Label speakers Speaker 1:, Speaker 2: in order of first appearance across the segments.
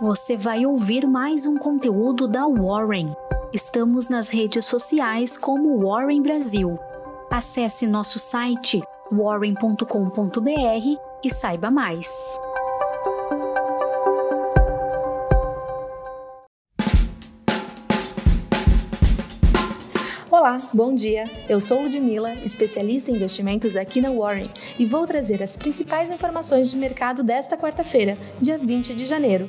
Speaker 1: você vai ouvir mais um conteúdo da Warren. Estamos nas redes sociais como Warren Brasil. Acesse nosso site warren.com.br e saiba mais.
Speaker 2: Olá, bom dia. Eu sou Ludmilla, especialista em investimentos aqui na Warren, e vou trazer as principais informações de mercado desta quarta-feira, dia 20 de janeiro.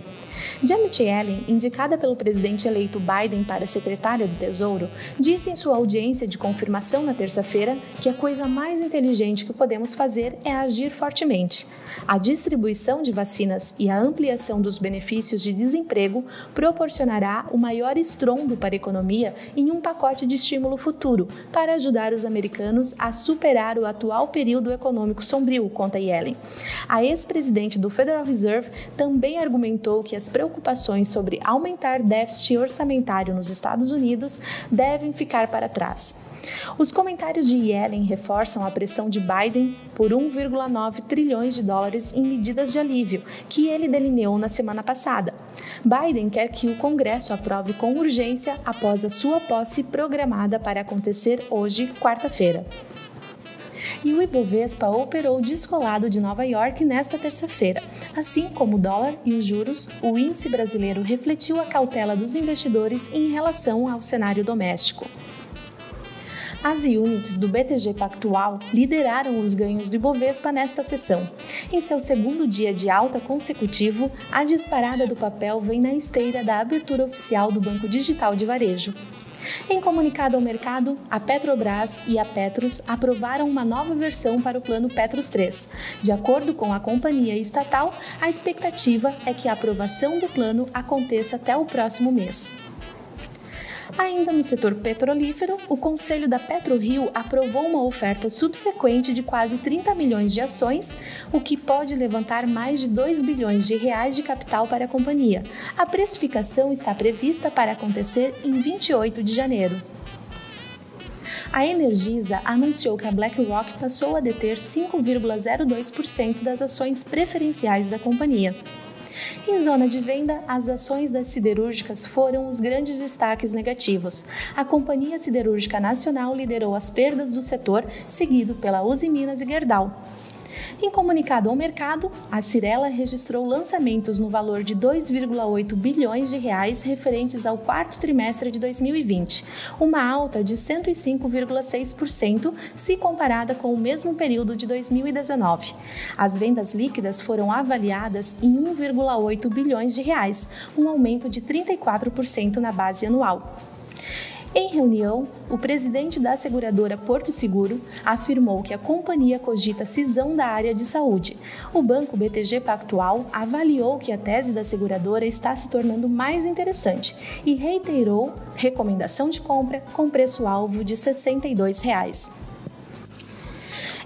Speaker 2: Janet Yellen, indicada pelo presidente eleito Biden para secretária do Tesouro, disse em sua audiência de confirmação na terça-feira que a coisa mais inteligente que podemos fazer é agir fortemente. A distribuição de vacinas e a ampliação dos benefícios de desemprego proporcionará o maior estrondo para a economia em um pacote de estímulo futuro para ajudar os americanos a superar o atual período econômico sombrio, conta Yellen. A ex-presidente do Federal Reserve também argumentou que as preocupações sobre aumentar déficit orçamentário nos Estados Unidos devem ficar para trás. Os comentários de Yellen reforçam a pressão de Biden por 1,9 trilhões de dólares em medidas de alívio, que ele delineou na semana passada. Biden quer que o Congresso aprove com urgência após a sua posse programada para acontecer hoje, quarta-feira e o Ibovespa operou descolado de Nova York nesta terça-feira. Assim como o dólar e os juros, o índice brasileiro refletiu a cautela dos investidores em relação ao cenário doméstico. As units do BTG Pactual lideraram os ganhos do Ibovespa nesta sessão. Em seu segundo dia de alta consecutivo, a disparada do papel vem na esteira da abertura oficial do Banco Digital de Varejo. Em comunicado ao mercado, a Petrobras e a Petros aprovaram uma nova versão para o Plano Petros 3. De acordo com a companhia estatal, a expectativa é que a aprovação do plano aconteça até o próximo mês. Ainda no setor petrolífero, o Conselho da PetroRio aprovou uma oferta subsequente de quase 30 milhões de ações, o que pode levantar mais de 2 bilhões de reais de capital para a companhia. A precificação está prevista para acontecer em 28 de janeiro. A Energisa anunciou que a BlackRock passou a deter 5,02% das ações preferenciais da companhia. Em zona de venda, as ações das siderúrgicas foram os grandes destaques negativos. A Companhia Siderúrgica Nacional liderou as perdas do setor, seguido pela Uzi Minas e Gerdau. Em comunicado ao mercado, a Cirela registrou lançamentos no valor de 2,8 bilhões de reais referentes ao quarto trimestre de 2020, uma alta de 105,6% se comparada com o mesmo período de 2019. As vendas líquidas foram avaliadas em 1,8 bilhões de reais, um aumento de 34% na base anual. Em reunião, o presidente da seguradora Porto Seguro afirmou que a companhia cogita cisão da área de saúde. O banco BTG Pactual avaliou que a tese da seguradora está se tornando mais interessante e reiterou recomendação de compra com preço-alvo de 62 reais.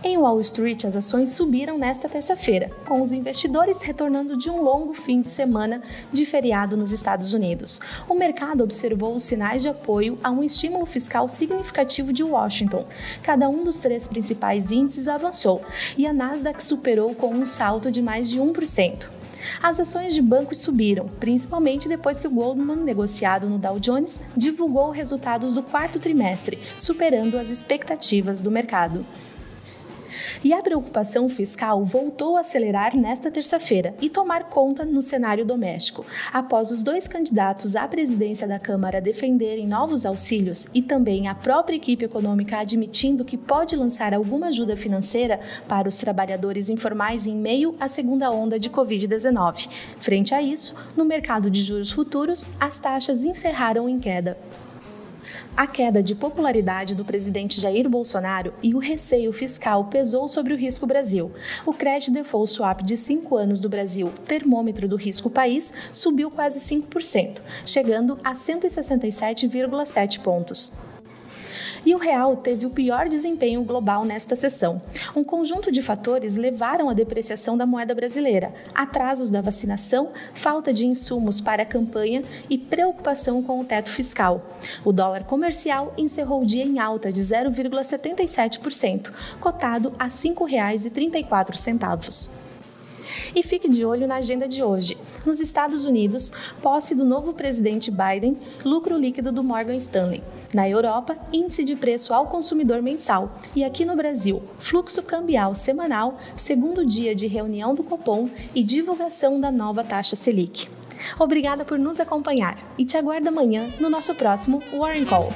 Speaker 2: Em Wall Street, as ações subiram nesta terça-feira, com os investidores retornando de um longo fim de semana de feriado nos Estados Unidos. O mercado observou os sinais de apoio a um estímulo fiscal significativo de Washington. Cada um dos três principais índices avançou e a Nasdaq superou com um salto de mais de 1%. As ações de bancos subiram, principalmente depois que o Goldman, negociado no Dow Jones, divulgou resultados do quarto trimestre, superando as expectativas do mercado. E a preocupação fiscal voltou a acelerar nesta terça-feira e tomar conta no cenário doméstico, após os dois candidatos à presidência da Câmara defenderem novos auxílios e também a própria equipe econômica admitindo que pode lançar alguma ajuda financeira para os trabalhadores informais em meio à segunda onda de Covid-19. Frente a isso, no mercado de juros futuros, as taxas encerraram em queda. A queda de popularidade do presidente Jair Bolsonaro e o receio fiscal pesou sobre o risco Brasil. O crédito default swap de 5 anos do Brasil, termômetro do risco país, subiu quase 5%, chegando a 167,7 pontos e o real teve o pior desempenho global nesta sessão. Um conjunto de fatores levaram à depreciação da moeda brasileira: atrasos da vacinação, falta de insumos para a campanha e preocupação com o teto fiscal. O dólar comercial encerrou o dia em alta de 0,77%, cotado a R$ 5,34. E fique de olho na agenda de hoje. Nos Estados Unidos, posse do novo presidente Biden, lucro líquido do Morgan Stanley. Na Europa, índice de preço ao consumidor mensal. E aqui no Brasil, fluxo cambial semanal, segundo dia de reunião do Copom e divulgação da nova taxa Selic. Obrigada por nos acompanhar e te aguardo amanhã no nosso próximo Warren Call.